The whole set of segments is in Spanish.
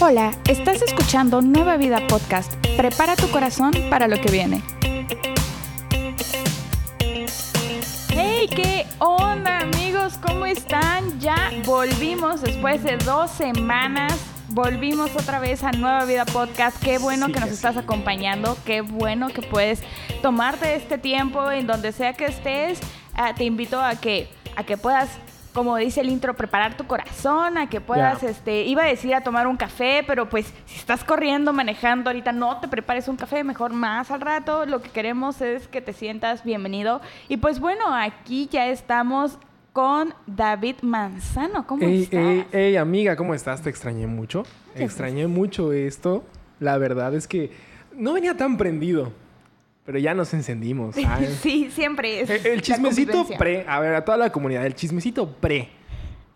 Hola, estás escuchando Nueva Vida Podcast. Prepara tu corazón para lo que viene. ¡Hey! ¿Qué onda amigos? ¿Cómo están? Ya volvimos después de dos semanas. Volvimos otra vez a Nueva Vida Podcast. Qué bueno Sí que nos estás acompañando. Qué bueno que puedes tomarte este tiempo en donde sea que estés. Ah, te invito a que, a que puedas, como dice el intro, preparar tu corazón, a que puedas, este, iba a decir a tomar un café, pero pues si estás corriendo, manejando ahorita, no te prepares un café, mejor más al rato. Lo que queremos es que te sientas bienvenido. Y pues bueno, aquí ya estamos con David Manzano. ¿Cómo Ey, estás? ey, ey, amiga, ¿cómo estás? Te extrañé mucho. Extrañé mucho esto. La verdad es que no venía tan prendido, pero ya nos encendimos. ¿sabes? sí, siempre es. El, el la chismecito pre, a ver, a toda la comunidad, el chismecito pre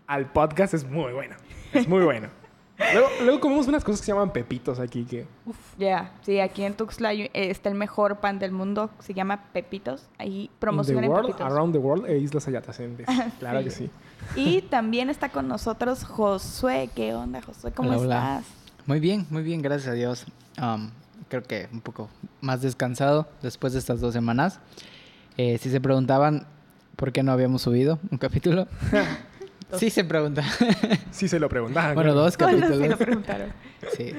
al podcast es muy bueno. Es muy bueno. Luego, luego comemos unas cosas que se llaman pepitos aquí que... Ya, sí, aquí en Tuxtla eh, está el mejor pan del mundo, se llama Pepitos. Ahí in the promocionan world, Pepitos. around the world e islas adyacentes. Claro Sí. que sí. Y también está con nosotros Josué. ¿Qué onda, Josué? ¿Cómo Hola, hola. estás? Muy bien, muy bien, gracias a Dios. Um, creo que un poco más descansado después de estas dos semanas. Eh, si se preguntaban por qué no habíamos subido un capítulo, sí se pregunta. Sí se lo preguntaban. bueno, dos Bueno, sí capítulos. lo preguntaron. Sí.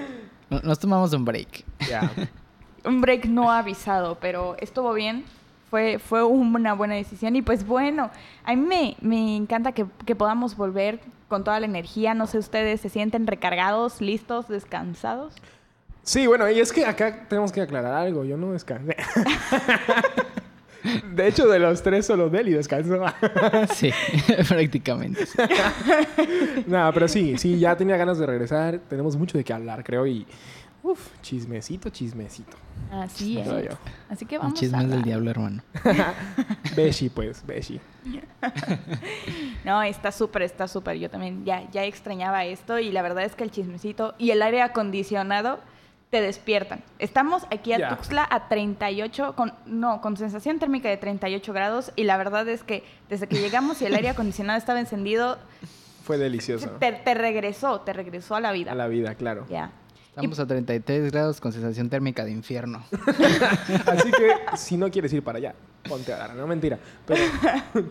No- Nos tomamos un break. Ya. Un break no avisado, pero estuvo bien. Fue, fue una buena decisión. Y pues bueno, a mí me, me encanta que, que podamos volver con toda la energía. No sé, ustedes se sienten recargados, listos, descansados. Sí, bueno, y es que acá tenemos que aclarar algo. Yo no descansé. De hecho, de los tres, solo Deli descansó. Sí, prácticamente. sí. Nada, pero sí, sí, ya tenía ganas de regresar. Tenemos mucho de qué hablar, creo. Y. Uf, chismecito, chismecito. Así es. Yo. Así que Un vamos a chisme del diablo, hermano. Beshi, pues, Beshi. No, está súper, está súper. Yo también ya, ya extrañaba esto y la verdad es que el chismecito y el aire acondicionado te despiertan. Estamos aquí a Ya. Tuxtla a 38, con, no, con sensación térmica de 38 grados y la verdad es que desde que llegamos y el aire acondicionado estaba encendido, Fue delicioso. te, te regresó, te regresó a la vida. A la vida, claro. Ya. Estamos a 33 grados con sensación térmica de infierno. Así que, si no quieres ir para allá, ponte a dar. No, mentira. Pero.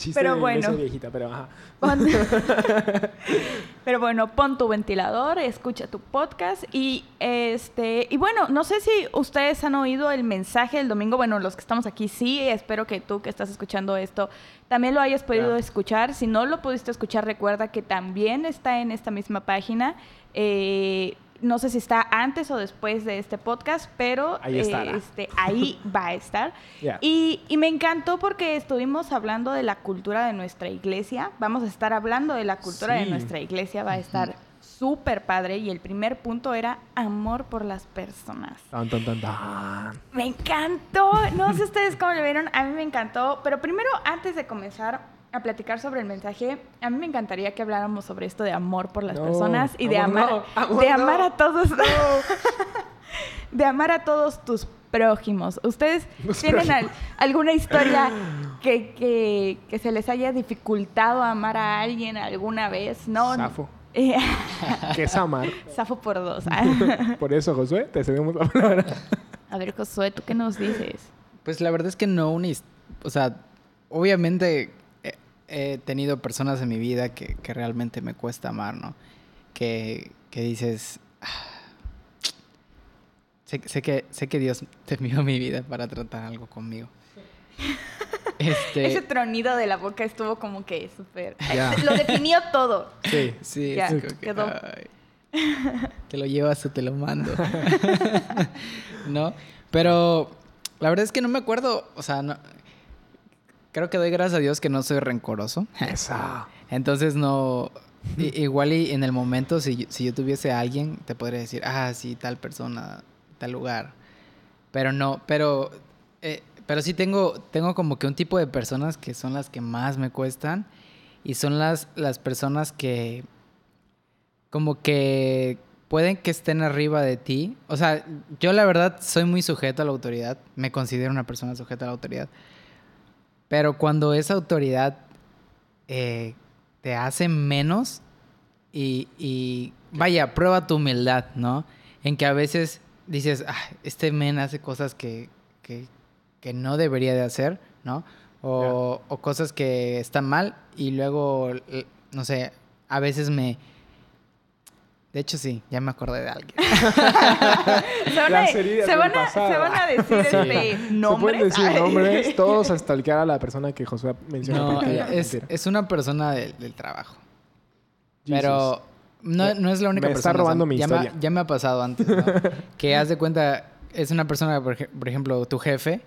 Chiste Pero de bueno. viejita, pero ajá. Pon- Pero bueno, pon tu ventilador, escucha tu podcast y este y bueno, no sé si ustedes han oído el mensaje del domingo, bueno, los que estamos aquí sí, espero que tú que estás escuchando esto también lo hayas podido escuchar. Si no lo pudiste escuchar, recuerda que también está en esta misma página. Eh, no sé si está antes o después de este podcast, pero Ahí eh, este, ahí va a estar. Y, y me encantó porque estuvimos hablando de la cultura de nuestra iglesia. Vamos a estar hablando de la cultura de nuestra iglesia. Va a estar súper padre. Y el primer punto era amor por las personas. Tan, tan, tan, tan. Me encantó. No sé ustedes cómo lo vieron. A mí me encantó. Pero primero, antes de comenzar a platicar sobre el mensaje, a mí me encantaría que habláramos sobre esto de amor por las No, personas y de amar, no, amor de amar no. a todos. de amar a todos tus prójimos. ¿Ustedes Los tienen al- alguna historia que, que, que se les haya dificultado amar a alguien alguna vez? No. Safo. Eh, Que es amar. Safo por dos. Por eso, Josué, te cedemos la palabra. A ver, Josué, ¿tú qué nos dices? Pues la verdad es que no una O sea, obviamente he, tenido personas en mi vida que, que realmente me cuesta amar, ¿no? Que, que dices... "Ah, Sé, sé que, sé que Dios te envió mi vida para tratar algo conmigo. Este, Ese tronido de la boca estuvo como que súper... Lo definió todo. Sí. sí, ya, quedó. ay, te lo llevas o te lo mando. ¿No? Pero la verdad es que no me acuerdo, o sea, no, creo que doy gracias a Dios que no soy rencoroso. Esa. Entonces no, igual y en el momento si, yo- si yo tuviese a alguien, te podría decir, ah, sí, tal persona, tal lugar. Pero no, pero, eh, pero sí tengo, tengo como que un tipo de personas que son las que más me cuestan y son las, las personas que como que pueden que estén arriba de ti. O sea, yo la verdad soy muy sujeto a la autoridad. Me considero una persona sujeta a la autoridad. Pero cuando esa autoridad eh, te hace menos y, vaya, prueba tu humildad, ¿no? En que a veces dices, ah, este men hace cosas que, que, no debería de hacer, ¿no? O, o, cosas que están mal y luego, no sé, a veces me, de hecho, sí, ya me acordé de alguien. se, van a, se, van a, se, van a, decir este nombres. Se pueden decir nombres, todos hasta el que a la persona que Josué mencionó. No, es, es, una persona del trabajo. Pero no, no, es la única me persona. Está robando mi ya historia. Me, ya me ha pasado antes, ¿no? que haz de cuenta, es una persona, por, por ejemplo, tu jefe,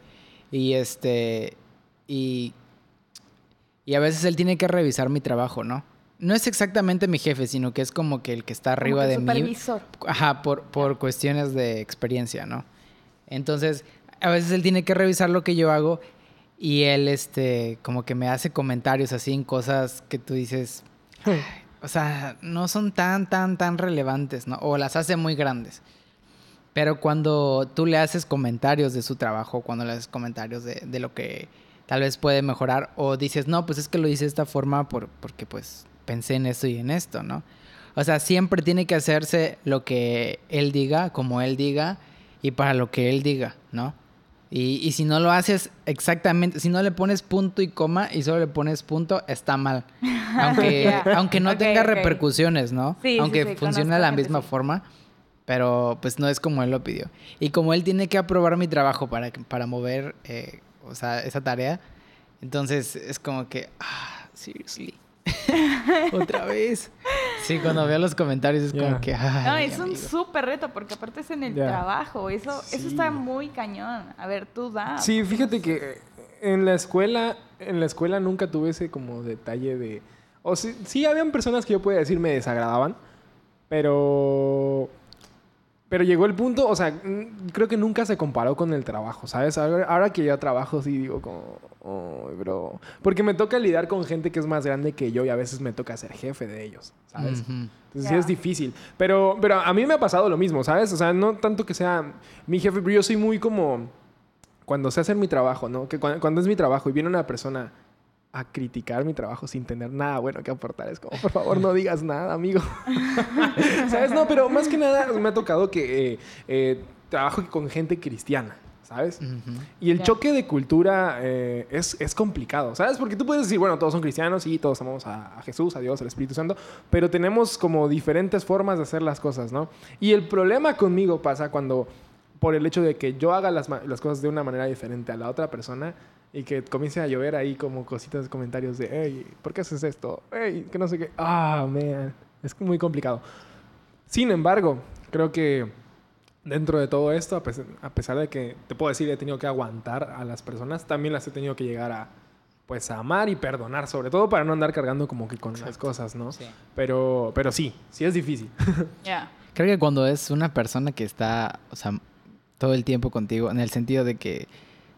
y este. Y. Y a veces él tiene que revisar mi trabajo, ¿no? No es exactamente mi jefe, sino que es como que el que está arriba de supervisor. mí. Ajá, por, por cuestiones de experiencia, ¿no? Entonces, a veces él tiene que revisar lo que yo hago y él, este, como que me hace comentarios así en cosas que tú dices, o sea, no son tan, tan, tan relevantes, ¿no? O las hace muy grandes. Pero cuando tú le haces comentarios de su trabajo, cuando le haces comentarios de, de lo que tal vez puede mejorar, o dices, no, pues es que lo hice de esta forma por, porque pues pensé en esto y en esto, ¿no? O sea, siempre tiene que hacerse lo que él diga, como él diga, y para lo que él diga, ¿no? Y, si no lo haces exactamente, si no le pones punto y coma y solo le pones punto, está mal. Aunque, aunque no tenga repercusiones, ¿no? aunque funcione de la misma forma, pero pues no es como él lo pidió. Y como él tiene que aprobar mi trabajo para, para mover, eh, o sea, esa tarea, entonces es como que, ah, seriously. Otra vez. Sí, cuando veo los comentarios es como que. no, es un súper reto porque aparte es en el trabajo. Eso, eso está muy cañón. A ver, tú da. Sí, fíjate que en la escuela, en la escuela nunca tuve ese como detalle de. O sí, sí habían personas que yo podía decir me desagradaban, pero pero llegó el punto, o sea, creo que nunca se comparó con el trabajo, ¿sabes? Ahora, que ya trabajo, sí digo como, oh, bro. Porque me toca lidiar con gente que es más grande que yo y a veces me toca ser jefe de ellos, ¿sabes? Entonces sí es difícil. Pero, pero a mí me ha pasado lo mismo, ¿sabes? O sea, no tanto que sea mi jefe, pero yo soy muy como, cuando sé hacer mi trabajo, ¿no? Que cuando es mi trabajo y viene una persona a criticar mi trabajo sin tener nada bueno que aportar. Es como, por favor, no digas nada, amigo. ¿Sabes? No, pero más que nada me ha tocado que eh, eh, trabajo con gente cristiana. ¿sabes? Y el choque de cultura eh, es, es, complicado, ¿sabes? Porque tú puedes decir, bueno, todos son cristianos y todos amamos a, a, Jesús, a Dios, al Espíritu Santo, pero tenemos como diferentes formas de hacer las cosas, ¿no? Y el problema conmigo pasa cuando, por el hecho de que yo haga las, las cosas de una manera diferente a la otra persona, y que comience a llover ahí como cositas, comentarios de, hey, ¿por qué haces esto? Hey, que no sé qué. Ah, man, es muy complicado. Sin embargo, creo que dentro de todo esto, a pesar de que te puedo decir he tenido que aguantar a las personas, también las he tenido que llegar a pues a amar y perdonar, sobre todo para no andar cargando como que con las cosas, ¿no? Sí. Pero, pero sí, sí es difícil. Ya. Creo que cuando es una persona que está, o sea, todo el tiempo contigo, en el sentido de que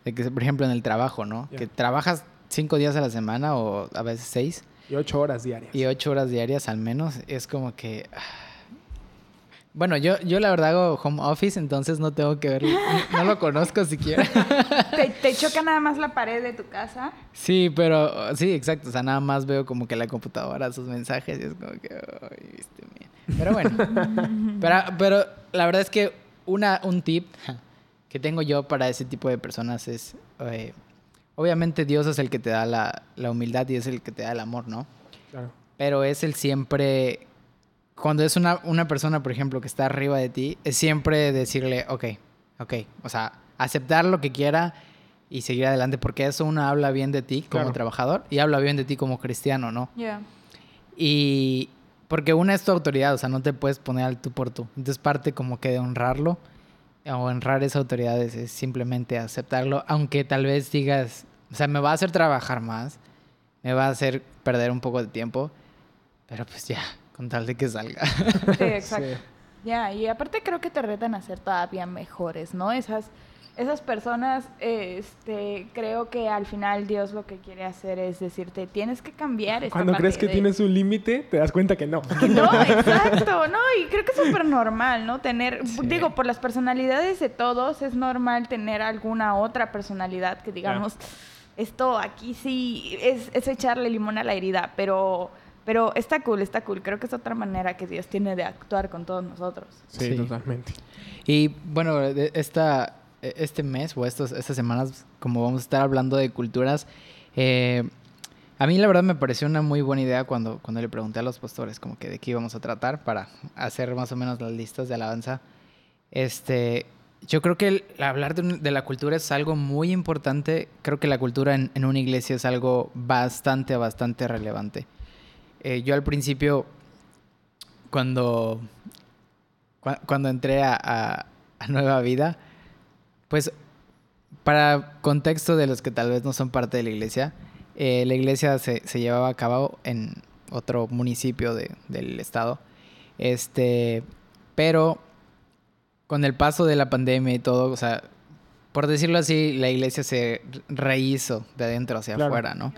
de que, por ejemplo, en el trabajo, ¿no? Que trabajas cinco días a la semana o a veces seis. Y ocho horas diarias. Y ocho horas diarias al menos. Es como que... Ah. Bueno, yo, yo la verdad hago home office, entonces no tengo que ver, no lo conozco siquiera. ¿Te, choca nada más la pared de tu casa? Sí, pero sí, exacto. O sea, nada más veo como que la computadora, sus mensajes y es como que, ay, viste, Pero bueno, pero, pero la verdad es que una, un tip que tengo yo para ese tipo de personas es, eh, obviamente Dios es el que te da la, la, humildad y es el que te da el amor, ¿no? Claro. Pero es el siempre, cuando es una, una persona, por ejemplo, que está arriba de ti, es siempre decirle, ok, ok, o sea, aceptar lo que quiera y seguir adelante, porque eso uno habla bien de ti como trabajador y habla bien de ti como cristiano, ¿no? Yeah. Y porque una es tu autoridad, o sea, no te puedes poner al tú por tú. Entonces parte como que de honrarlo o honrar esas autoridades es simplemente aceptarlo, aunque tal vez digas, o sea, me va a hacer trabajar más, me va a hacer perder un poco de tiempo, pero pues ya, con tal de que salga. Sí, exacto. Ya, y aparte creo que te retan a ser todavía mejores, ¿no? Esas esas personas, este, creo que al final Dios lo que quiere hacer es decirte, tienes que cambiar esta Cuando crees que de- tienes un límite, te das cuenta que no. No, exacto, no, y creo que es súper normal, ¿no? Tener, Sí. digo, por las personalidades de todos, es normal tener alguna otra personalidad que digamos, esto aquí sí es, es echarle limón a la herida, pero, pero está cool, está cool. Creo que es otra manera que Dios tiene de actuar con todos nosotros. Sí, Sí. totalmente. Y bueno, de- esta, este mes o estos, estas semanas, como vamos a estar hablando de culturas, eh, a mí la verdad me pareció una muy buena idea cuando, cuando le pregunté a los pastores como que de qué íbamos a tratar para hacer más o menos las listas de alabanza. Este, yo creo que el hablar de, de la cultura es algo muy importante. Creo que la cultura en, en una iglesia es algo bastante, bastante relevante. Eh, yo al principio, cuando, cua- cuando entré a, a- a Nueva Vida, pues para contexto de los que tal vez no son parte de la iglesia, eh, la iglesia se, se llevaba a cabo en otro municipio de- del estado. Este, pero con el paso de la pandemia y todo, o sea, por decirlo así, la iglesia se rehizo de adentro hacia Claro. afuera, ¿no?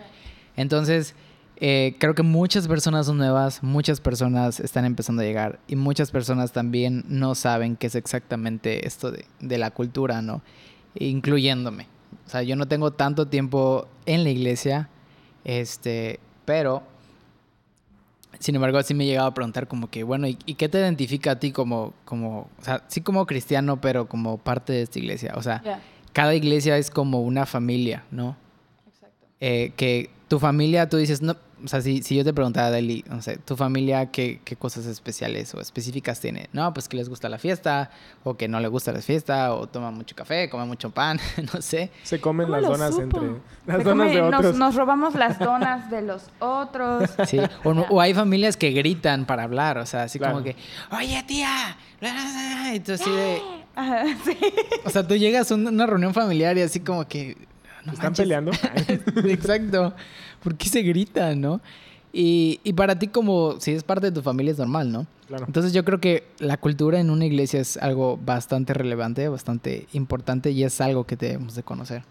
Entonces, eh, creo que muchas personas son nuevas, muchas personas están empezando a llegar y muchas personas también no saben qué es exactamente esto de, de la cultura, ¿no? Incluyéndome. O sea, yo no tengo tanto tiempo en la iglesia, este, pero sin embargo, sí me he llegado a preguntar como que, bueno, ¿y, y qué te identifica a ti como, como, o sea, sí como cristiano, pero como parte de esta iglesia? O sea, cada iglesia es como una familia, ¿no? exacto. Eh, que tu familia, tú dices, no, o sea, si, si yo te preguntara, Deli, no sé, tu familia, ¿qué, ¿qué cosas especiales o específicas tiene? No, pues que les gusta la fiesta, o que no les gusta la fiesta, o toman mucho café, comen mucho pan, no sé. Se comen ¿Cómo las donas supo? entre... Las Se donas de come- otros. Nos, robamos las donas de los otros. Sí, o, no- o hay familias que gritan para hablar, o sea, así Claro. como que, oye tía, y tú así de, Ajá, sí. o sea, tú llegas a un- una reunión familiar y así como que, no ¿Están manches. peleando? Exacto, ¿por qué se gritan, no? Y, y para ti como si es parte de tu familia es normal, ¿no? Claro. Entonces yo creo que la cultura en una iglesia es algo bastante relevante, bastante importante y es algo que debemos de conocer.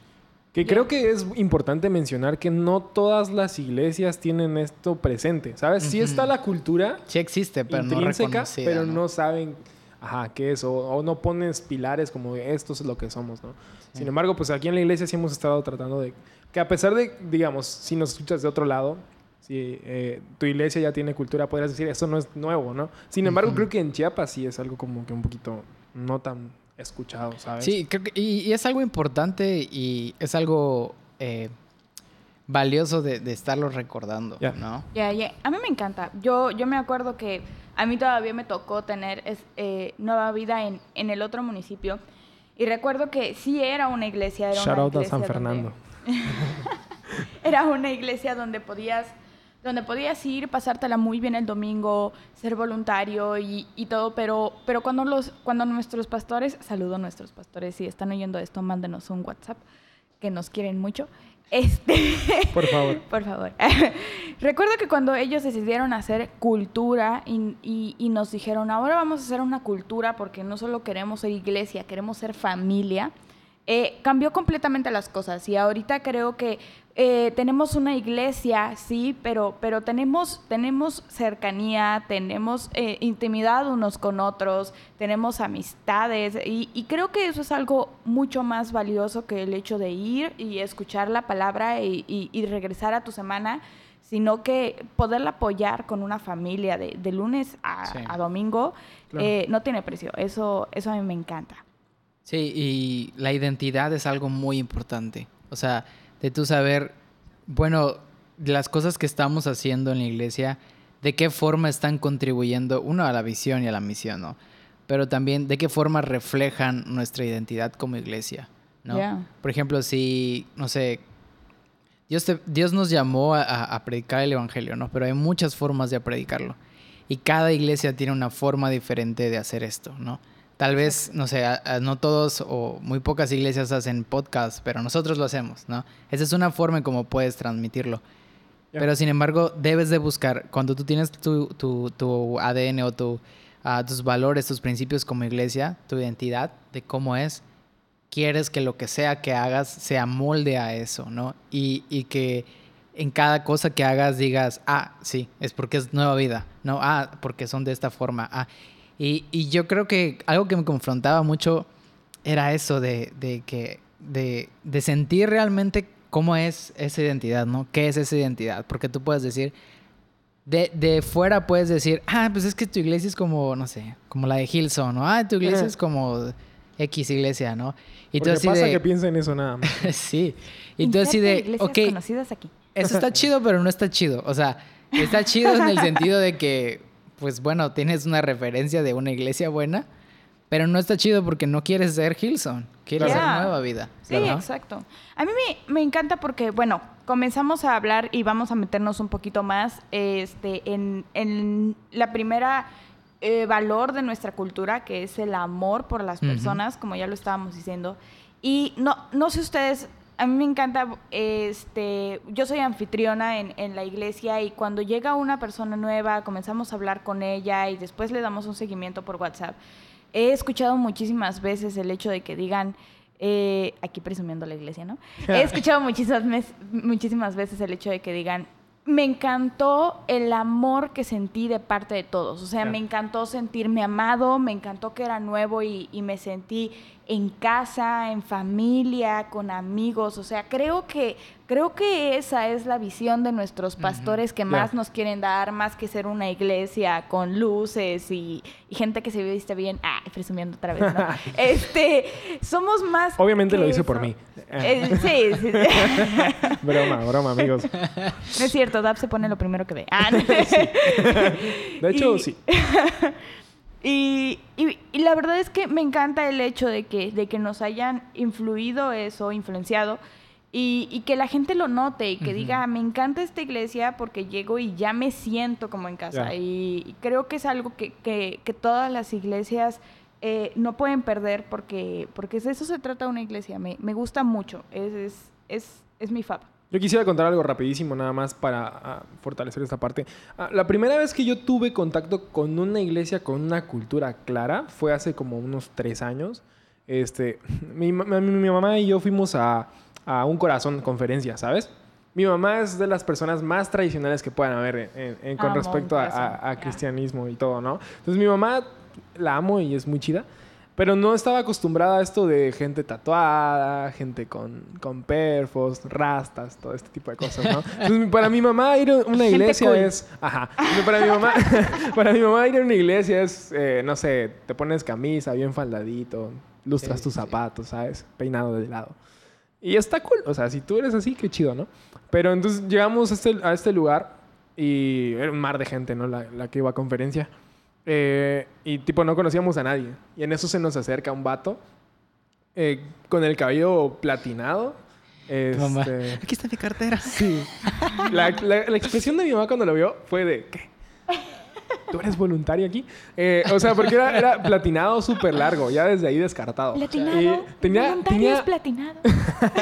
Que creo que es importante mencionar que no todas las iglesias tienen esto presente, ¿sabes? Sí Ujú. está la cultura Sí existe, pero no reconocida, pero ¿no? no saben, ajá, qué es, o, o no pones pilares como esto es lo que somos, ¿no? Sí. Sin embargo, pues aquí en la iglesia sí hemos estado tratando de, que a pesar de, digamos, si nos escuchas de otro lado, si eh, tu iglesia ya tiene cultura, podrías decir, eso no es nuevo, ¿no? Sin embargo, creo que en Chiapas sí es algo como que un poquito no tan escuchado, ¿sabes? Sí, creo que- y, y es algo importante y es algo eh, valioso de, de estarlo recordando, Ya. ¿no? Ya, ya. A mí me encanta. Yo, yo me acuerdo que a mí todavía me tocó tener es- eh, nueva vida en, en el otro municipio. Y recuerdo que sí era una iglesia. Era Shout una out a San donde- Fernando. era una iglesia donde podías, donde podías ir, pasártela muy bien el domingo, ser voluntario y, y todo, pero, pero cuando, los, cuando nuestros pastores, saludo a nuestros pastores, si están oyendo esto, mándenos un WhatsApp, que nos quieren mucho. Este, Por favor. por favor. Recuerdo que cuando ellos decidieron hacer cultura y, y- y nos dijeron, ahora vamos a hacer una cultura porque no solo queremos ser iglesia, queremos ser familia, eh, cambió completamente las cosas. Y ahorita creo que eh, tenemos una iglesia, sí, pero, pero tenemos, tenemos cercanía, tenemos eh, intimidad unos con otros, tenemos amistades. Y, y creo que eso es algo mucho más valioso que el hecho de ir y escuchar la palabra y, y- y regresar a tu semana sino que poderla apoyar con una familia de, de lunes a, Sí. a domingo Claro. eh, no tiene precio. Eso, eso a mí me encanta. Sí, y la identidad es algo muy importante. O sea, de tú saber, bueno, las cosas que estamos haciendo en la iglesia, de qué forma están contribuyendo, uno, a la visión y a la misión, ¿no? Pero también de qué forma reflejan nuestra identidad como iglesia, ¿no? Por ejemplo, si, no sé, Dios, te- Dios nos llamó a, a- a predicar el Evangelio, ¿no? Pero hay muchas formas de predicarlo. Y cada iglesia tiene una forma diferente de hacer esto, ¿no? Tal vez, no sé, a- a- no todos o muy pocas iglesias hacen podcast, pero nosotros lo hacemos, ¿no? Esa es una forma en cómo puedes transmitirlo. Ya. Pero sin embargo, debes de buscar, cuando tú tienes tu, tu- tu ADN o tu, ah, tus valores, tus principios como iglesia, tu identidad de cómo es, quieres que lo que sea que hagas se amolde a eso, ¿no? Y, y que en cada cosa que hagas digas, ah, sí, es porque es nueva vida, ¿no? Ah, porque son de esta forma. Ah. Y, y yo creo que algo que me confrontaba mucho era eso de, de que, de, de sentir realmente cómo es esa identidad, ¿no? ¿Qué es esa identidad? Porque tú puedes decir, de, de, fuera puedes decir, ah, pues es que tu iglesia es como, no sé, como la de Hillsong, ¿no? Ah, tu iglesia es como X iglesia, ¿no? Y tú así pasa de... que piensa en eso nada más. sí. Y tú así de, ok, aquí. eso está chido, pero no está chido. O sea, está chido en el sentido de que, pues bueno, tienes una referencia de una iglesia buena, pero no está chido porque no quieres ser Hillsong, quieres ser nueva vida. Sí, exacto. A mí me, me, encanta porque, bueno, comenzamos a hablar y vamos a meternos un poquito más este, en, en la primera eh, valor de nuestra cultura, que es el amor por las personas, como ya lo estábamos diciendo. Y no, no sé ustedes, a mí me encanta, este, yo soy anfitriona en, en, la iglesia y cuando llega una persona nueva, comenzamos a hablar con ella y después le damos un seguimiento por WhatsApp. He escuchado muchísimas veces el hecho de que digan, eh, aquí presumiendo la iglesia, ¿no? He escuchado muchísimas, muchísimas veces el hecho de que digan, me encantó el amor que sentí de parte de todos. O sea, me encantó sentirme amado, me encantó que era nuevo y, y, me sentí en casa, en familia, con amigos. O sea, creo que Creo que esa es la visión de nuestros pastores que más nos quieren dar, más que ser una iglesia con luces y, gente que se viste bien. Ah, presumiendo otra vez, ¿no? este, somos más. Obviamente lo dice por mí. Eh, sí, sí. broma, broma, amigos. No es cierto, Dab se pone lo primero que ve. Ah, De hecho, sí. Y, y, y, la verdad es que me encanta el hecho de que, de que nos hayan influido eso, influenciado y, que la gente lo note y que diga, me encanta esta iglesia porque llego y ya me siento como en casa. Y, creo que es algo que, que, todas las iglesias eh, no pueden perder porque, porque de eso se trata una iglesia. Me, me gusta mucho, es, es, es, es mi fab. Yo quisiera contar algo rapidísimo nada más para ah, fortalecer esta parte. Ah, la primera vez que yo tuve contacto con una iglesia con una cultura clara fue hace como unos tres años. Este, mi, mi mamá y yo fuimos a, a un corazón conferencia, ¿sabes? Mi mamá es de las personas más tradicionales que puedan haber con respecto a, cristianismo y todo, ¿no? Entonces mi mamá la amo y es muy chida, pero no estaba acostumbrada a esto de gente tatuada, gente con, con perfos, rastas, todo este tipo de cosas, ¿no? Entonces para mi mamá ir a una iglesia es... Ajá. Para mi mamá, para mi mamá ir a una iglesia es, eh, no sé, te pones camisa bien faldadito, lustras tus zapatos, ¿sabes? Peinado de lado. Y está cool. O sea, si tú eres así, qué chido, ¿no? Pero entonces llegamos a este, a este lugar y era un mar de gente, ¿no? La, la que iba a conferencia. Eh, y tipo, no conocíamos a nadie. Y en eso se nos acerca un vato eh, con el cabello platinado. Este... Aquí está mi cartera. Sí. La, la, la, expresión de mi mamá cuando lo vio fue de, ¿qué? ¿Tú eres voluntario aquí? Eh, o sea, porque era, era platinado súper largo, ya desde ahí descartado. Platinado. tenía, tenía, platinado.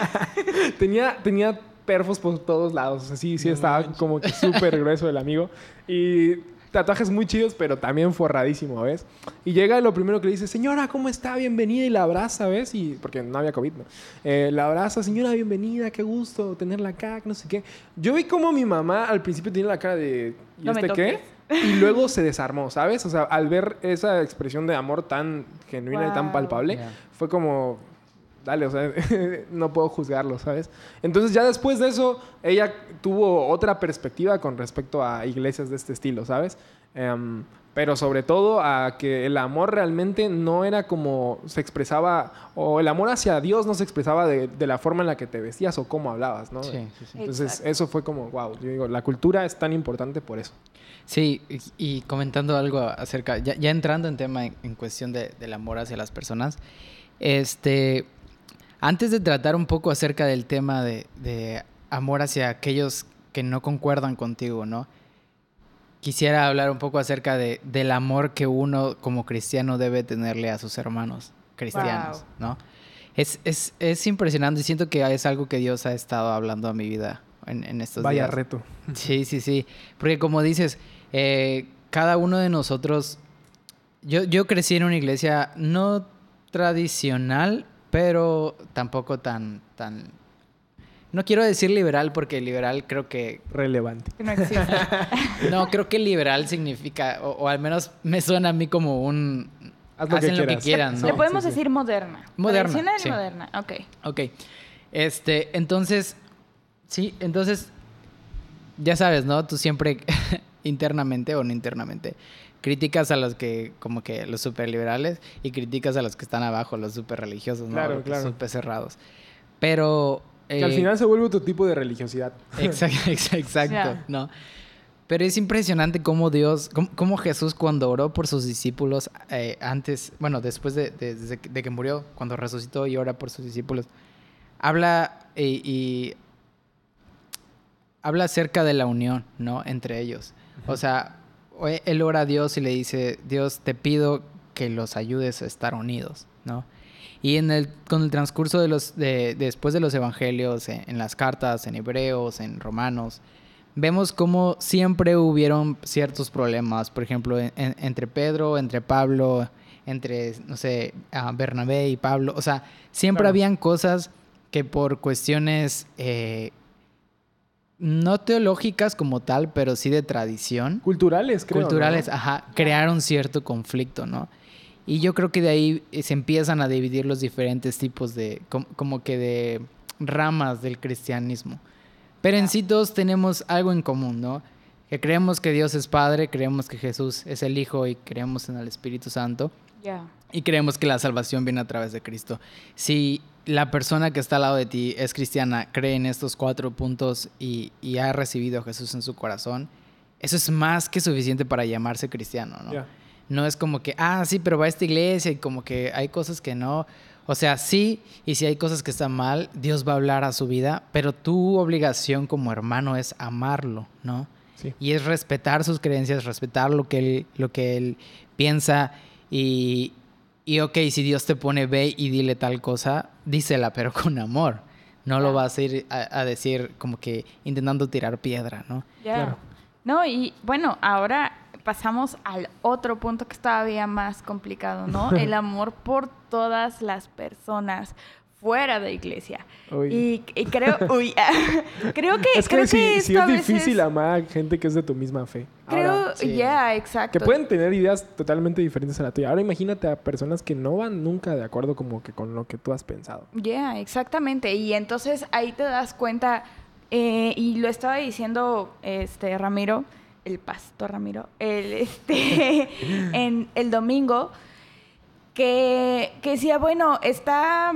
tenía, tenía perfos por todos lados. O sea, sí, sí, estaba como que súper grueso el amigo. Y tatuajes muy chidos, pero también forradísimo, ¿ves? Y llega lo primero que le dice, señora, ¿cómo está? Bienvenida. Y la abraza, ¿ves? Y, porque no había COVID, ¿no? Eh, la abraza, señora, bienvenida, qué gusto tenerla acá, no sé qué. Yo vi como mi mamá al principio tenía la cara de, ¿y este qué? Y luego se desarmó, ¿sabes? O sea, al ver esa expresión de amor tan genuina y tan palpable, fue como, dale, o sea, no puedo juzgarlo, ¿sabes? Entonces ya después de eso, ella tuvo otra perspectiva con respecto a iglesias de este estilo, ¿sabes? Em, pero sobre todo a que el amor realmente no era como se expresaba, o el amor hacia Dios no se expresaba de, la forma en la que te vestías o cómo hablabas, ¿no? Sí, sí, sí. Entonces eso fue como, wow, yo digo, la cultura es tan importante por eso. Sí, y, comentando algo acerca, ya, entrando en tema en, cuestión del amor hacia las personas, este, antes de tratar un poco acerca del tema de, amor hacia aquellos que no concuerdan contigo, ¿no? Quisiera hablar un poco acerca de, del amor que uno como cristiano debe tenerle a sus hermanos cristianos, ¿no? Es, es, es, impresionante y siento que es algo que Dios ha estado hablando a mi vida en, en estos días. Vaya reto. Sí, sí, sí. Porque como dices, eh, cada uno de nosotros, yo, yo crecí en una iglesia no tradicional, pero tampoco tan, tan... No quiero decir liberal porque liberal creo que... Relevante. No existe. No, creo que liberal significa, o, o al menos me suena a mí como un... Haz lo que hacen lo que quieran, Sí, Le ¿no? podemos sí, sí. decir moderna. Moderna, sí. moderna. Ok. Ok. Este, entonces, sí, entonces, ya sabes, ¿no? Tú siempre internamente o no internamente criticas a los que, como que los super liberales y criticas a los que están abajo, los super religiosos, ¿no? Claro, Los claro. Super cerrados. Pero... Que al eh, final se vuelve otro tipo de religiosidad. Exacto, exacto. ¿no? Pero es impresionante cómo Dios, cómo, cómo Jesús cuando oró por sus discípulos eh, antes, bueno, después de, de- que- de que murió, cuando resucitó y ora por sus discípulos, habla y, y habla acerca de la unión, ¿no? Entre ellos. O sea, él ora a Dios y le dice, Dios, te pido que los ayudes a estar unidos, ¿no? Y en el, con el transcurso de los, de, después de los evangelios, en, en las cartas, en hebreos, en romanos, vemos cómo siempre hubieron ciertos problemas, por ejemplo, en- en- entre Pedro, entre Pablo, entre, no sé, Bernabé y Pablo, o sea, siempre Claro. habían cosas que por cuestiones eh, no teológicas como tal, pero sí de tradición, Culturales, creo. culturales, ¿no? ajá, crearon cierto conflicto, ¿no? Y yo creo que de ahí eh, se empiezan a dividir los diferentes tipos de, com- como que de ramas del cristianismo. Pero en sí todos tenemos algo en común, ¿no? Que creemos que Dios es Padre, creemos que Jesús es el Hijo y creemos en el Espíritu Santo. Ya. Y creemos que la salvación viene a través de Cristo. Si la persona que está al lado de ti es cristiana, cree en estos cuatro puntos y, y ha recibido a Jesús en su corazón, eso es más que suficiente para llamarse cristiano, ¿no? No es como que, ah, sí, pero va a esta iglesia y como que hay cosas que no. O sea, sí, y si hay cosas que están mal, Dios va a hablar a su vida, pero tu obligación como hermano es amarlo, ¿no? Sí. Y es respetar sus creencias, respetar lo que él, lo que él piensa y, y, ok, si Dios te pone, ve y dile tal cosa, dísela, pero con amor. No lo vas a ir a, a decir como que intentando tirar piedra, ¿no? Ya. Claro. No, y bueno, ahora pasamos al otro punto que es todavía más complicado, ¿no? El amor por todas las personas fuera de iglesia. Uy. Y, y creo, uy, creo que Es que creo esto es a veces- difícil amar a gente que es de tu misma fe. Creo, sí. ya, exacto. que pueden tener ideas totalmente diferentes a la tuya. Ahora imagínate a personas que no van nunca de acuerdo como que con lo que tú has pensado. Ya, exactamente. Y entonces ahí te das cuenta, eh, y lo estaba diciendo este Ramiro, el pastor Ramiro, el, este, en el domingo, que, que decía, bueno, está,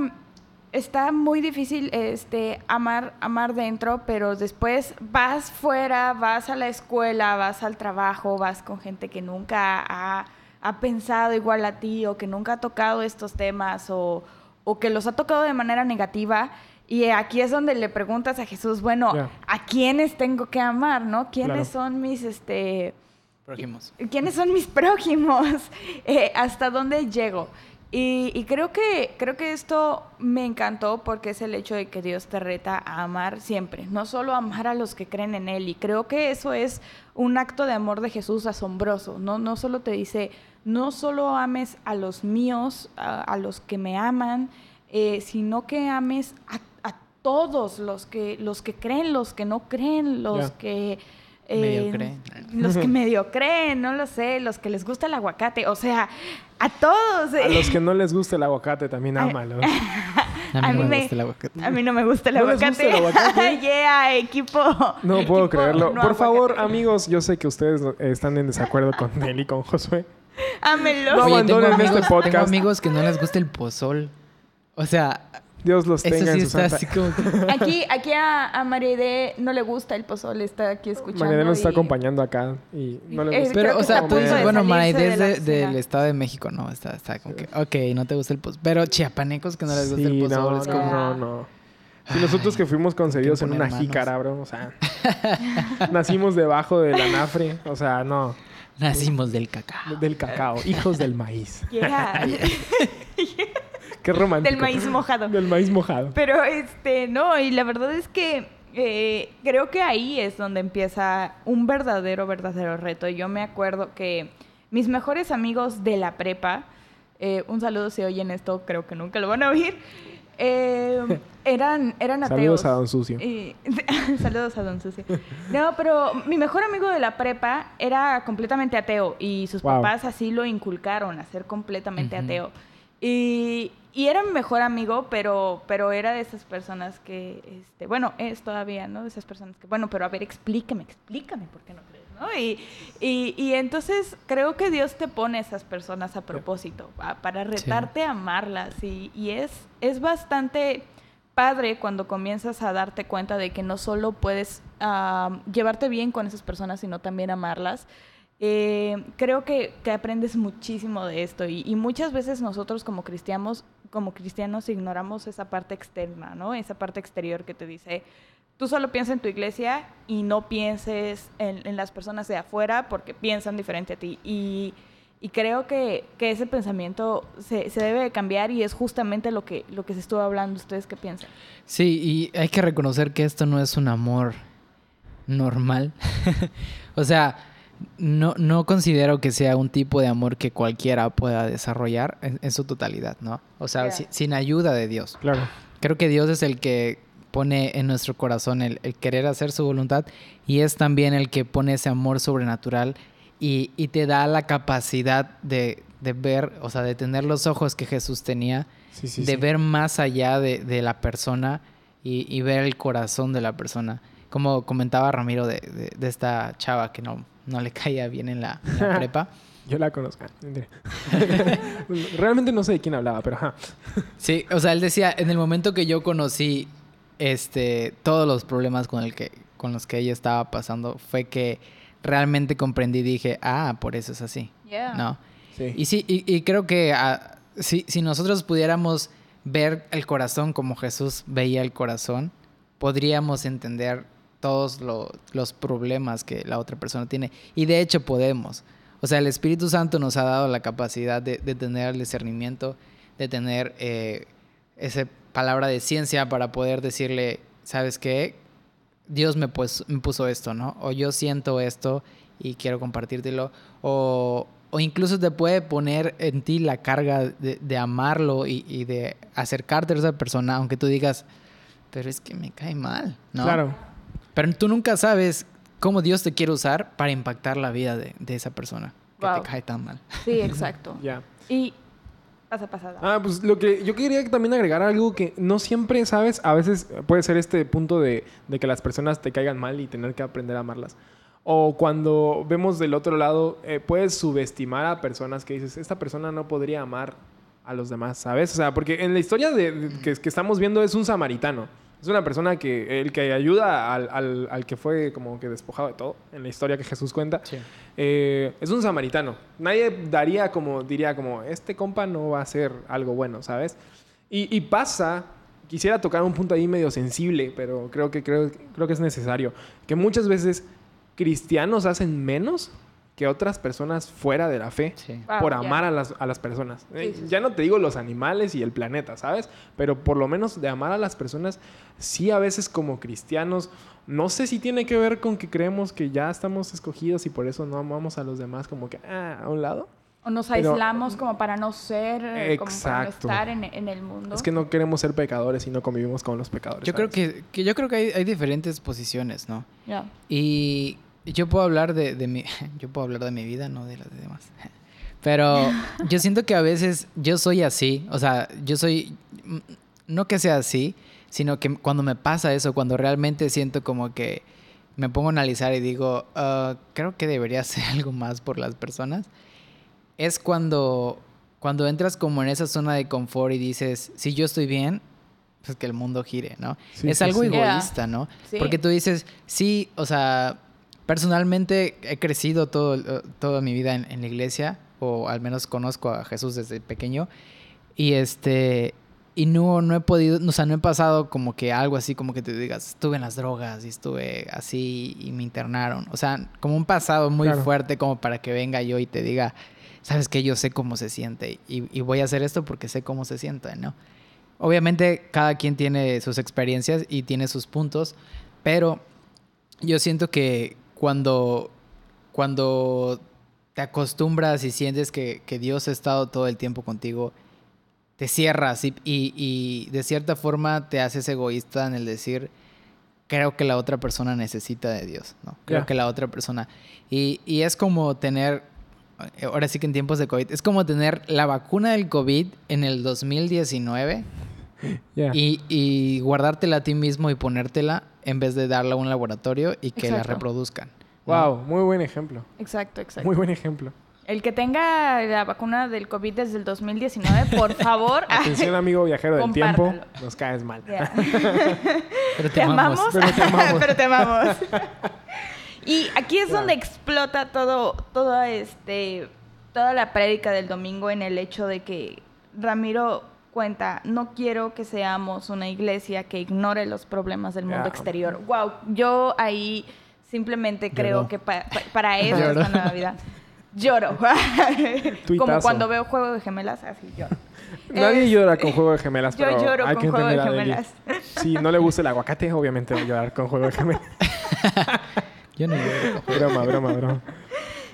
está muy difícil este, amar, amar dentro, pero después vas fuera, vas a la escuela, vas al trabajo, vas con gente que nunca ha, ha pensado igual a ti o que nunca ha tocado estos temas o, o que los ha tocado de manera negativa. Y aquí es donde le preguntas a Jesús, bueno. ¿a quiénes tengo que amar, no? ¿Quiénes Claro. son mis, este, Prójimos. ¿Quiénes son mis prójimos? Eh, ¿Hasta dónde llego? Y, y creo, que, creo que esto me encantó porque es el hecho de que Dios te reta a amar siempre, no solo amar a los que creen en Él. Y creo que eso es un acto de amor de Jesús asombroso. No, no solo te dice, no solo ames a los míos, a, a los que me aman, eh, sino que ames a, a todos los que, los que creen, los que no creen, los que... Medio eh, creen. los que medio creen, no lo sé, los que les gusta el aguacate, o sea, a todos. A eh. los que no les gusta el aguacate también ámalos. A mí, A no mí me me- gusta el aguacate. A mí no me gusta el ¿No les aguacate. gusta el aguacate? yeah, equipo. No puedo creerlo. no Por favor, aguacate. amigos, yo sé que ustedes eh, están en desacuerdo con él y con Josué. Ámenlo. No abandonen este podcast. tengo amigos que no les gusta el pozol. O sea, Dios los eso tenga sí en su está santa... así como que... Aquí, aquí a, a Mariede no le gusta el pozole, está aquí escuchando. Mañana nos está acompañando acá y no le Eh, gusta. creo Pero, o sea, tú dices, bueno, salirse Maray, de del. Estado de México, no, está, está como que, ok, no te gusta el pozol. Pero chiapanecos que no les gusta el Sí, pozol, no, es no, como... no, no. Si nosotros que fuimos concebidos en una manos. jícara, bro, o sea, nacimos debajo del anafre, o sea, no, Nacimos del cacao. del cacao, hijos del maíz. Yeah. Qué romántico. Del maíz mojado. Del maíz mojado. Pero este, no, y la verdad es que eh, creo que ahí es donde empieza un verdadero, verdadero reto. Yo me acuerdo que mis mejores amigos de la prepa, eh, un saludo si oyen esto, creo que nunca lo van a oír. Eh, eran, eran ateos. Saludos a Don Sucio. Y- saludos a Don Sucio. No, pero mi mejor amigo de la prepa era completamente ateo y sus Wow. papás así lo inculcaron a ser completamente ateo. Y, y era mi mejor amigo, pero, pero era de esas personas que, este, bueno, es todavía, ¿no? De esas personas que, bueno, pero a ver, explícame, explícame por qué no crees, ¿no? Y, y, y entonces creo que Dios te pone esas personas a propósito, para retarte a amarlas. Y, y es, es bastante padre cuando comienzas a darte cuenta de que no solo puedes ah, llevarte bien con esas personas, sino también amarlas. Eh, creo que, que aprendes muchísimo de esto y, y muchas veces nosotros como cristianos, como cristianos ignoramos esa parte externa, ¿no? Esa parte exterior que te dice, tú solo piensa en tu iglesia y no pienses en, las personas de afuera porque piensan diferente a ti. Y, creo que, ese pensamiento se, se debe de cambiar y es justamente lo que, lo que se estuvo hablando. ¿Ustedes qué piensan? Sí, y hay que reconocer que esto no es un amor normal. o sea, no, no considero que sea un tipo de amor que cualquiera pueda desarrollar en, en su totalidad, ¿no? O sea, Yeah. si- sin ayuda de Dios. Claro. Creo que Dios es el que pone en nuestro corazón el, el querer hacer su voluntad y es también el que pone ese amor sobrenatural y, y te da la capacidad de, de ver, o sea, de tener los ojos que Jesús tenía, Sí, sí, de sí. ver más allá de, de la persona y, y ver el corazón de la persona. Como comentaba Ramiro de, de- de esta chava que no, no le caía bien en la, en la prepa. Yo la conozco. Realmente no sé de quién hablaba, pero ajá. Sí, o sea, él decía, en el momento que yo conocí este, todos los problemas con, el que, con los que ella estaba pasando, fue que realmente comprendí y dije, ah, por eso es así. Yeah. ¿No? Sí. Y sí, y, y creo que ah, si, si nosotros pudiéramos ver el corazón como Jesús veía el corazón, podríamos entender todos lo- los problemas que la otra persona tiene. Y de hecho podemos. O sea, el Espíritu Santo nos ha dado la capacidad de, de tener el discernimiento, de tener eh, esa palabra de ciencia para poder decirle, ¿sabes qué? Dios me, pues, me puso esto, ¿no? O yo siento esto y quiero compartírtelo. O, o incluso te puede poner en ti la carga de, de amarlo y, y de acercarte a esa persona, aunque tú digas, pero es que me cae mal, ¿no? Claro. Pero tú nunca sabes cómo Dios te quiere usar para impactar la vida de, de esa persona que Wow. te cae tan mal. Sí, exacto. Ya. Y pasa pasada. Ah, pues lo que yo quería también agregar algo que no siempre sabes, a veces puede ser este punto de, de que las personas te caigan mal y tener que aprender a amarlas. O cuando vemos del otro lado, eh, puedes subestimar a personas que dices, esta persona no podría amar a los demás, ¿sabes? O sea, porque en la historia de, de- que, que estamos viendo es un samaritano. Es una persona que el que ayuda al, al- al que fue como que despojado de todo, en la historia que Jesús cuenta. Eh, es un samaritano. Nadie daría como, diría como, este compa no va a hacer algo bueno, ¿sabes? Y, y pasa, quisiera tocar un punto ahí medio sensible, pero creo que, creo, creo que es necesario, que muchas veces cristianos hacen menos que otras personas fuera de la fe Sí. Wow, por ya. amar a las, a las personas. Eh, Sí, sí, ya no te digo los animales y el planeta, ¿sabes? Pero por lo menos de amar a las personas, sí a veces como cristianos, no sé si tiene que ver con que creemos que ya estamos escogidos y por eso no amamos a los demás como que ah, a un lado. O nos Pero- aislamos como para no ser, eh, como para no Exacto. estar en, en el mundo. Es que no queremos ser pecadores y no convivimos con los pecadores. Yo creo ¿sabes? que, que yo creo que hay, hay diferentes posiciones, ¿no? Ya. Y yo puedo hablar de, de mi yo puedo hablar de mi vida, no de las demás. Pero yo siento que a veces yo soy así, o sea, yo soy mm, no que sea así, sino que cuando me pasa eso, cuando realmente siento como que me pongo a analizar y digo, "Ah, creo que debería hacer algo más por las personas, es cuando cuando entras como en esa zona de confort y dices, si yo estoy bien, pues que el mundo gire, ¿no? Sí, es sí, algo sí. egoísta, ¿no? Sí. Porque tú dices, sí, o sea, personalmente he crecido todo, eh, toda mi vida en, en la iglesia, o al menos conozco a Jesús desde pequeño, y este, y no, no he podido, o sea, no he pasado como que algo así, como que te digas, estuve en las drogas y estuve así y me internaron. O sea, como un pasado muy Claro. fuerte como para que venga yo y te diga, sabes que yo sé cómo se siente y, y voy a hacer esto porque sé cómo se siente, ¿no? Obviamente cada quien tiene sus experiencias y tiene sus puntos, pero yo siento que cuando, cuando te acostumbras y sientes que, que Dios ha estado todo el tiempo contigo, te cierras y, y, y de cierta forma te haces egoísta en el decir, creo que la otra persona necesita de Dios, ¿no? Creo que la otra persona... Y, y es como tener, ahora sí que en tiempos de COVID, es como tener la vacuna del COVID en el 2019 Ya. y, y guardártela a ti mismo y ponértela en vez de darla a un laboratorio y que la reproduzcan. ¿no? Wow, muy buen ejemplo. Exacto, exacto. Muy buen ejemplo. El que tenga la vacuna del COVID desde el 2019, por favor. Atención, amigo viajero del tiempo. Nos caes mal. Pero ¿Te amamos? Pero te amamos. Pero te amamos. y aquí es donde explota todo, todo este, toda la prédica del domingo en el hecho de que Ramiro cuenta, no quiero que seamos una iglesia que ignore los problemas del mundo exterior. Wow, yo ahí simplemente creo que pa- pa- para eso Lloró. es la Navidad. Lloro. Como cuando veo Juego de Gemelas, así lloro. Nadie Es- llora con juego de gemelas, Yo pero lloro hay con que Juego de. Gemelas. Si no le gusta el aguacate, obviamente va a llorar con juego de gemelas. Yo no lloro. broma, broma, broma.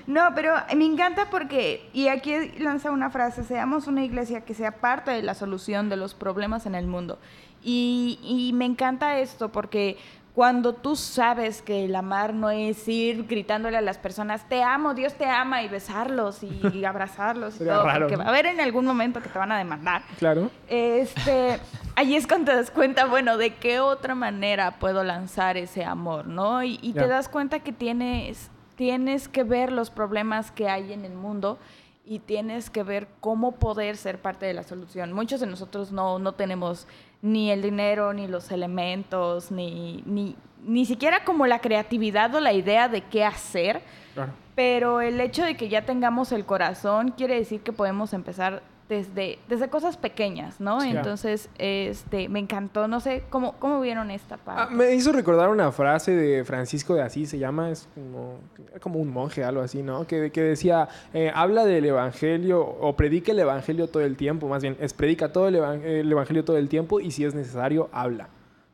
No, pero me encanta porque, y aquí lanza una frase, seamos una iglesia que sea parte de la solución de los problemas en el mundo. Y, y me encanta esto porque cuando tú sabes que el amar no es ir gritándole a las personas, te amo, Dios te ama, y besarlos y, y abrazarlos y Sería todo, raro, porque ¿no? va a haber en algún momento que te van a demandar. Claro. Este, ahí es cuando te das cuenta, bueno, de qué otra manera puedo lanzar ese amor, ¿no? Y, y te das cuenta que tienes, tienes que ver los problemas que hay en el mundo y tienes que ver cómo poder ser parte de la solución. Muchos de nosotros no, no tenemos ni el dinero, ni los elementos, ni, ni, ni siquiera como la creatividad o la idea de qué hacer. Claro. Pero el hecho de que ya tengamos el corazón quiere decir que podemos empezar desde, desde cosas pequeñas, ¿no? Sí. Entonces, este, me encantó, no sé, ¿cómo, cómo vieron esta parte? Ah, me hizo recordar una frase de Francisco de Asís, se llama, es como, como un monje, algo así, ¿no? Que, que decía, eh, habla del evangelio o predica el evangelio todo el tiempo, más bien, es predica todo el, evan- el evangelio todo el tiempo y si es necesario, habla.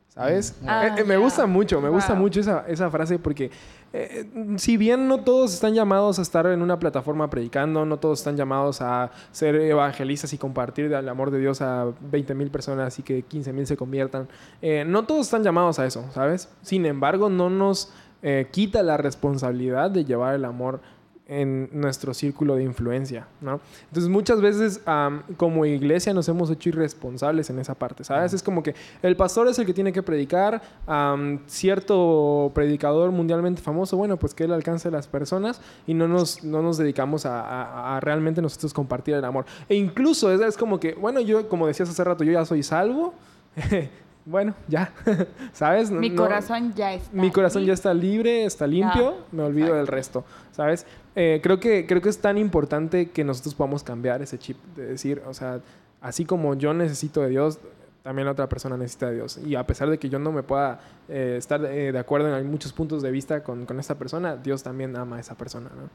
¿Sabes? Ah, Eh, eh, me gusta mucho, me gusta Wow. mucho esa, esa frase porque eh, si bien no todos están llamados a estar en una plataforma predicando, no todos están llamados a ser evangelistas y compartir el amor de Dios a 20 mil personas y que 15 mil se conviertan, eh, no todos están llamados a eso, ¿sabes? Sin embargo, no nos eh, quita la responsabilidad de llevar el amor en nuestro círculo de influencia, ¿no? Entonces muchas veces am, como iglesia nos hemos hecho irresponsables en esa parte, ¿sabes? Es como que el pastor es el que tiene que predicar, am, cierto predicador mundialmente famoso, bueno, pues que él alcance a las personas y no nos, no nos dedicamos a, a- a realmente nosotros compartir el amor. E incluso es, es como que, bueno, yo, como decías hace rato, yo ya soy salvo, bueno, ya, ¿sabes? No- Mi no- corazón ya está. mi corazón ya listo. está libre, está limpio, Ah, me olvido del resto, ¿sabes? Eh, creo, que, creo que es tan importante que nosotros podamos cambiar ese chip de decir, o sea, así como yo necesito de Dios, también la otra persona necesita de Dios. Y a pesar de que yo no me pueda eh, estar eh, de acuerdo en muchos puntos de vista con, con esta persona, Dios también ama a esa persona, ¿no?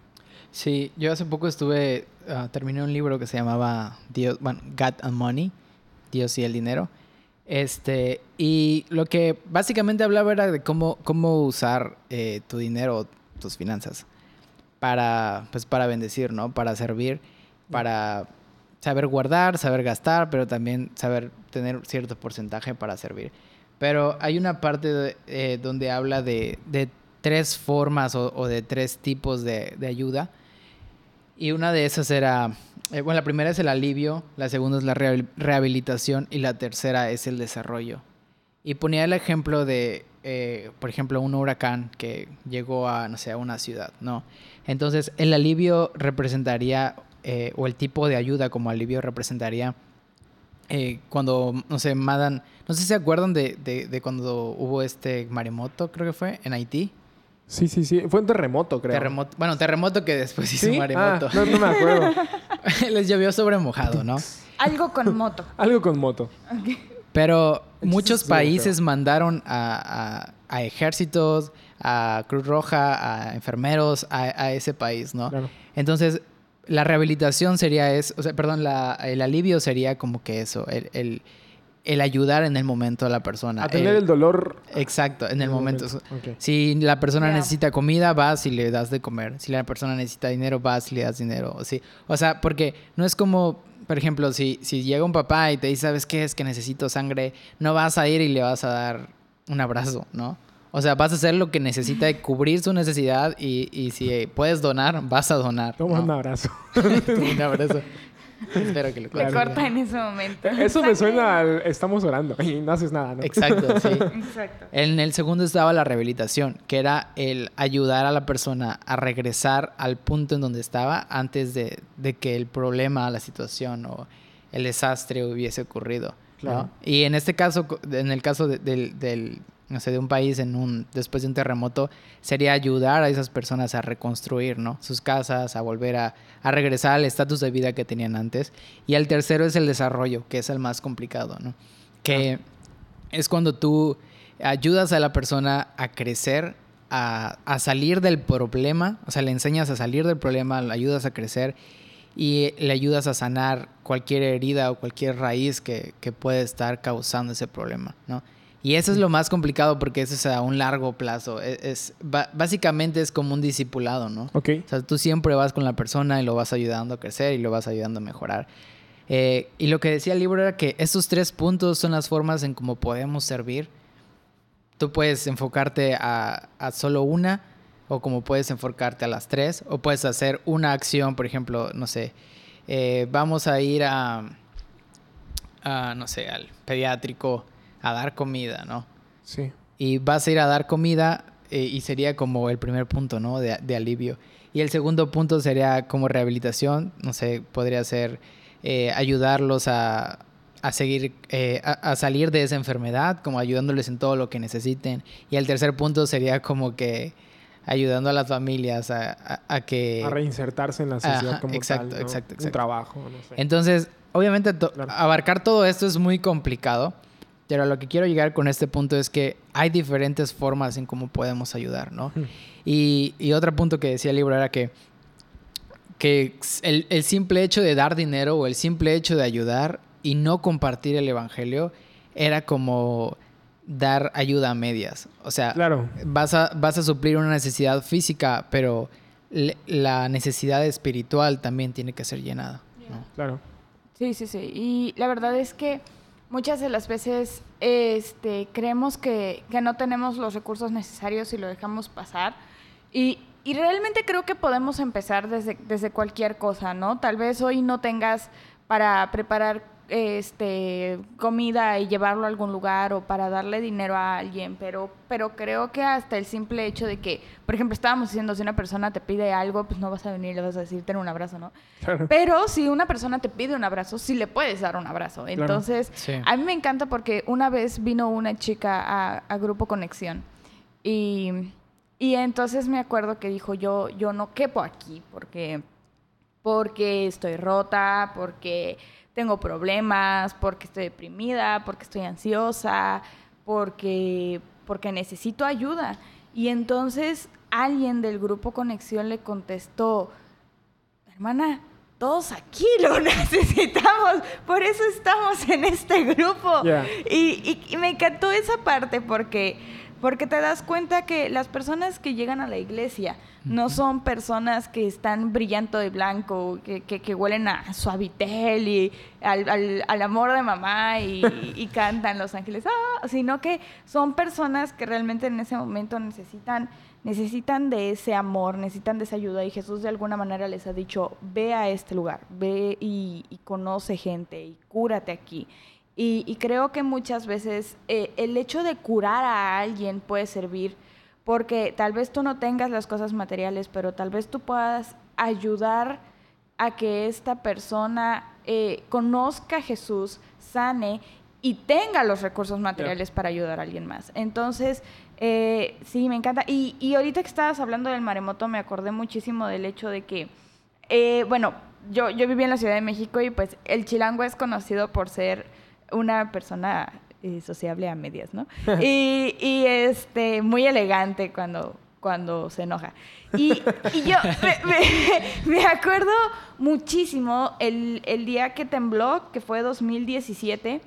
Sí, yo hace poco estuve, ah, terminé un libro que se llamaba Dios, bueno, God and Money, Dios y el dinero. Este, y lo que básicamente hablaba era de cómo, cómo usar eh, tu dinero, tus finanzas, para, pues, para bendecir, ¿no? Para servir, para saber guardar, saber gastar, pero también saber tener cierto porcentaje para servir. Pero hay una parte de- eh, donde habla de, de tres formas o, o de tres tipos de, de ayuda. Y una de esas era, eh, bueno, la primera es el alivio, la segunda es la rehabil- rehabilitación y la tercera es el desarrollo. Y ponía el ejemplo de, eh, por ejemplo, un huracán que llegó a, no sé, a una ciudad, ¿no? Entonces, el alivio representaría, eh, o el tipo de ayuda como alivio representaría eh, cuando, no sé, mandan, no sé si se acuerdan de, de, de cuando hubo este maremoto, creo que fue, en Haití. Sí, sí, sí. Fue un terremoto, creo. Terremoto, bueno, terremoto que después hizo ¿Sí? maremoto. Ah, no, no me acuerdo. Les llovió sobre mojado, ¿no? Algo con moto. Algo con moto. Pero Entonces, muchos países mandaron a, a- a ejércitos, a Cruz Roja, a enfermeros a, a ese país, ¿no? Claro. Entonces, la rehabilitación sería eso, o sea, perdón, la- el alivio sería como que eso, el, el- el ayudar en el momento a la persona. Atender el, dolor. Exacto, en el momento. Si la persona necesita comida, vas y le das de comer. Si la persona necesita dinero, vas y le das dinero. Sí. O sea, porque no es como, por ejemplo, si, si llega un papá y te dice, ¿sabes qué es que necesito sangre? No vas a ir y le vas a dar un abrazo, ¿no? O sea, vas a hacer lo que necesita cubrir su necesidad y, y si puedes donar, vas a donar. Toma un abrazo. un abrazo. Espero que lo Le corta en ese momento. Eso me suena al estamos orando y no haces nada, ¿no? Exacto, sí. Exacto. En el segundo estaba la rehabilitación, que era el ayudar a la persona a regresar al punto en donde estaba antes de, de que el problema, la situación o el desastre hubiese ocurrido. Claro. Y en este caso, en el caso del no sé, de un país en un, después de un terremoto, sería ayudar a esas personas a reconstruir, ¿no? Sus casas, a volver a, a regresar al estatus de vida que tenían antes. Y el tercero es el desarrollo, que es el más complicado, ¿no? Que es cuando tú ayudas a la persona a crecer, a, a, salir del problema, o sea, le enseñas a salir del problema, le ayudas a crecer y le ayudas a sanar cualquier herida o cualquier raíz que, que puede estar causando ese problema, ¿no? Y eso es lo más complicado porque eso es a un largo plazo. E, es, básicamente es como un discipulado, ¿no? Ok. O sea, tú siempre vas con la persona y lo vas ayudando a crecer y lo vas ayudando a mejorar. Eh, y lo que decía el libro era que estos tres puntos son las formas en cómo podemos servir. Tú puedes enfocarte a, a solo una, o como puedes enfocarte a las tres, o puedes hacer una acción, por ejemplo, no sé, eh, vamos a ir a, a, no sé, al pediátrico a dar comida, ¿no? Sí. Y vas a ir a dar comida eh, y sería como el primer punto, ¿no? De, de, alivio. Y el segundo punto sería como rehabilitación, no sé, podría ser eh, ayudarlos a, a seguir, eh, a, salir de esa enfermedad, como ayudándoles en todo lo que necesiten. Y el tercer punto sería como que ayudando a las familias a, a, que... A reinsertarse en la sociedad como exacto, tal, Exacto, exacto. Un trabajo, no sé. Entonces, obviamente, abarcar todo esto es muy complicado. Pero lo que quiero llegar con este punto es que hay diferentes formas en cómo podemos ayudar, ¿no? Y, y, otro punto que decía el libro era que, que el, el, simple hecho de dar dinero o el simple hecho de ayudar y no compartir el evangelio era como dar ayuda a medias. O sea, claro. vas, a, vas a suplir una necesidad física, pero la necesidad espiritual también tiene que ser llenada. ¿no? Claro. Sí, sí, sí. Y la verdad es que muchas de las veces este, creemos que, que, no tenemos los recursos necesarios y lo dejamos pasar. Y, y, realmente creo que podemos empezar desde, desde cualquier cosa, ¿no? Tal vez hoy no tengas para preparar este, comida y llevarlo a algún lugar o para darle dinero a alguien, pero, pero creo que hasta el simple hecho de que, por ejemplo, estábamos diciendo, si una persona te pide algo, pues no vas a venir y le vas a decir, ten un abrazo, ¿no? Pero si una persona te pide un abrazo, sí le puedes dar un abrazo. Entonces, a mí me encanta porque una vez vino una chica a, a Grupo Conexión y, y entonces me acuerdo que dijo, yo, yo no quepo aquí porque, porque estoy rota, porque tengo problemas, porque estoy deprimida, porque estoy ansiosa, porque, porque necesito ayuda. Y entonces alguien del grupo Conexión le contestó, hermana, todos aquí lo necesitamos, por eso estamos en este grupo. Y, y, me encantó esa parte porque, porque te das cuenta que las personas que llegan a la iglesia no son personas que están brillando de blanco, que, que, huelen a suavitel y al, al, amor de mamá y, y, cantan los ángeles, ¡ah! sino que son personas que realmente en ese momento necesitan, necesitan de ese amor, necesitan de esa ayuda y Jesús de alguna manera les ha dicho, ve a este lugar, ve y, y conoce gente y cúrate aquí. Y, creo que muchas veces eh, el hecho de curar a alguien puede servir porque tal vez tú no tengas las cosas materiales, pero tal vez tú puedas ayudar a que esta persona eh, conozca a Jesús, sane y tenga los recursos materiales para ayudar a alguien más. Entonces, eh, sí, me encanta. Y, y, ahorita que estabas hablando del maremoto, me acordé muchísimo del hecho de que, eh, bueno, yo, yo viví en la Ciudad de México y pues el chilango es conocido por ser una persona sociable a medias, ¿no? y, y, este, muy elegante cuando, cuando se enoja. Y, y yo me, me, acuerdo muchísimo el, el, día que tembló, que fue 2017.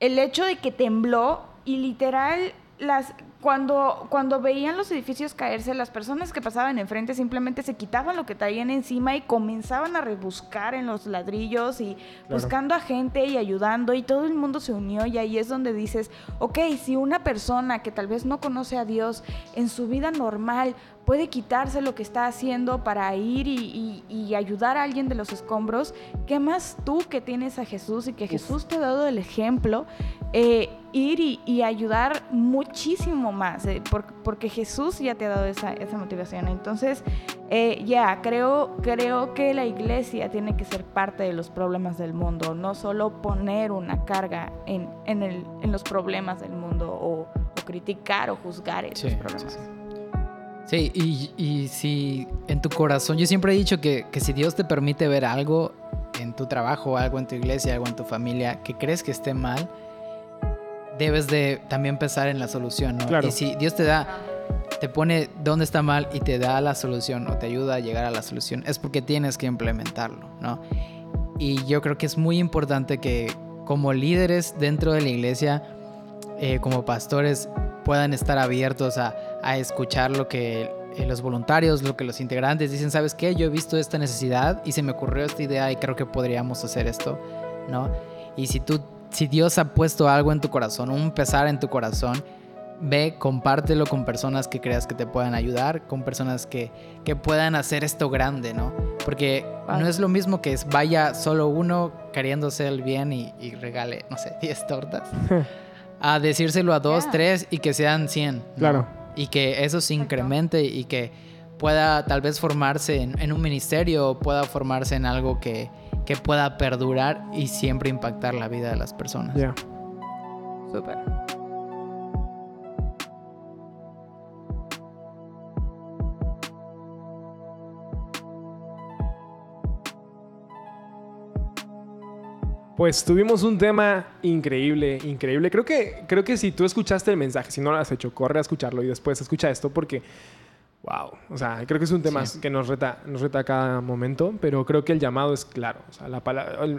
el hecho de que tembló y literal las cuando, cuando veían los edificios caerse, las personas que pasaban enfrente simplemente se quitaban lo que traían encima y comenzaban a rebuscar en los ladrillos y buscando a gente y ayudando y todo el mundo se unió y ahí es donde dices, ok, si una persona que tal vez no conoce a Dios en su vida normal puede quitarse lo que está haciendo para ir y, ayudar a alguien de los escombros, ¿qué más tú que tienes a Jesús y que Jesús te ha dado el ejemplo? Eh, ir y, ayudar muchísimo más, eh, porque Jesús ya te ha dado esa, motivación. Entonces, eh, ya, creo, creo que la iglesia tiene que ser parte de los problemas del mundo, no solo poner una carga en, el, en los problemas del mundo o, criticar o juzgar esos problemas. Sí, y, si en tu corazón, yo siempre he dicho que, que si Dios te permite ver algo en tu trabajo, algo en tu iglesia, algo en tu familia, que crees que esté mal, debes de también pensar en la solución, ¿no? Y si Dios te da, te pone dónde está mal y te da la solución o te ayuda a llegar a la solución, es porque tienes que implementarlo, ¿no? Y yo creo que es muy importante que como líderes dentro de la iglesia, eh, como pastores, puedan estar abiertos a, a escuchar lo que eh, los voluntarios, lo que los integrantes dicen, ¿sabes qué? Yo he visto esta necesidad y se me ocurrió esta idea y creo que podríamos hacer esto, ¿no? Y si tú si Dios ha puesto algo en tu corazón, un pesar en tu corazón, ve, compártelo con personas que creas que te puedan ayudar, con personas que, que puedan hacer esto grande, ¿no? Porque no es lo mismo que es vaya solo uno queriéndose el bien y, regale, no sé, 10 tortas, a decírselo a dos, tres y que sean 100. Claro. Y que eso se incremente y que pueda tal vez formarse en, en un ministerio o pueda formarse en algo que, que pueda perdurar y siempre impactar la vida de las personas. Ya. Súper. Pues tuvimos un tema increíble, increíble. Creo que, creo que si tú escuchaste el mensaje, si no lo has hecho, corre a escucharlo y después escucha esto porque Wow, o sea, creo que es un tema que nos reta, nos reta a cada momento, pero creo que el llamado es claro, o sea, la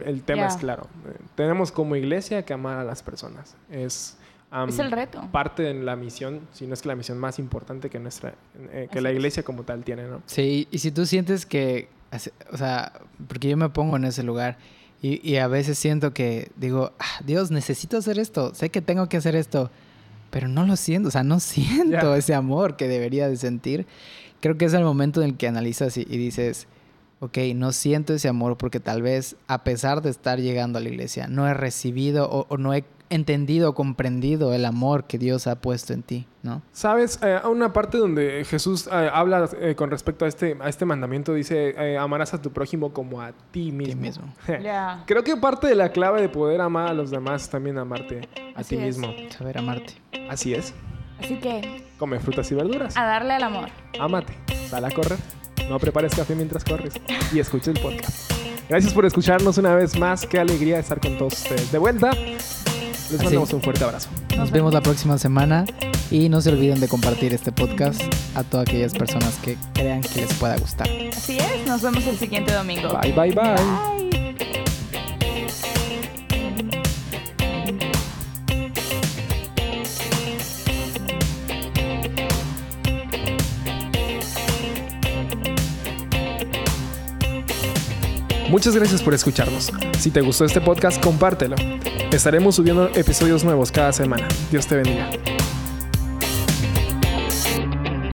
el, tema es claro. tenemos como iglesia que amar a las personas. Es, es el reto. Parte de la misión, si no es que la misión más importante que nuestra, eh, que la iglesia como tal tiene, ¿no? Sí, y si tú sientes que, o sea, porque yo me pongo en ese lugar y, y a veces siento que digo, ah, Dios, necesito hacer esto, sé que tengo que hacer esto pero no lo siento, o sea, no siento ese amor que debería de sentir. Creo que es el momento en el que analizas y, dices, ok, no siento ese amor porque tal vez a pesar de estar llegando a la iglesia, no he recibido o, no he entendido comprendido el amor que Dios ha puesto en ti, ¿no? Sabes, eh, una parte donde Jesús eh, habla eh, con respecto a este, a este mandamiento, dice, amarás a tu prójimo como a ti mismo. mismo. Creo que parte de la clave de poder amar a los demás es también amarte a ti mismo. Saber amarte. Así es. Así que... Come frutas y verduras. A darle al amor. Amate. Sal a correr. No prepares café mientras corres. Y escucha el podcast. Gracias por escucharnos una vez más. Qué alegría estar con todos ustedes. De vuelta. Les mandamos un fuerte abrazo. Nos vemos la próxima semana. Y no se olviden de compartir este podcast a todas aquellas personas que crean que les pueda gustar. Así es. Nos vemos el siguiente domingo. bye, bye. bye. bye. Muchas gracias por escucharnos. Si te gustó este podcast, compártelo. Estaremos subiendo episodios nuevos cada semana. Dios te bendiga.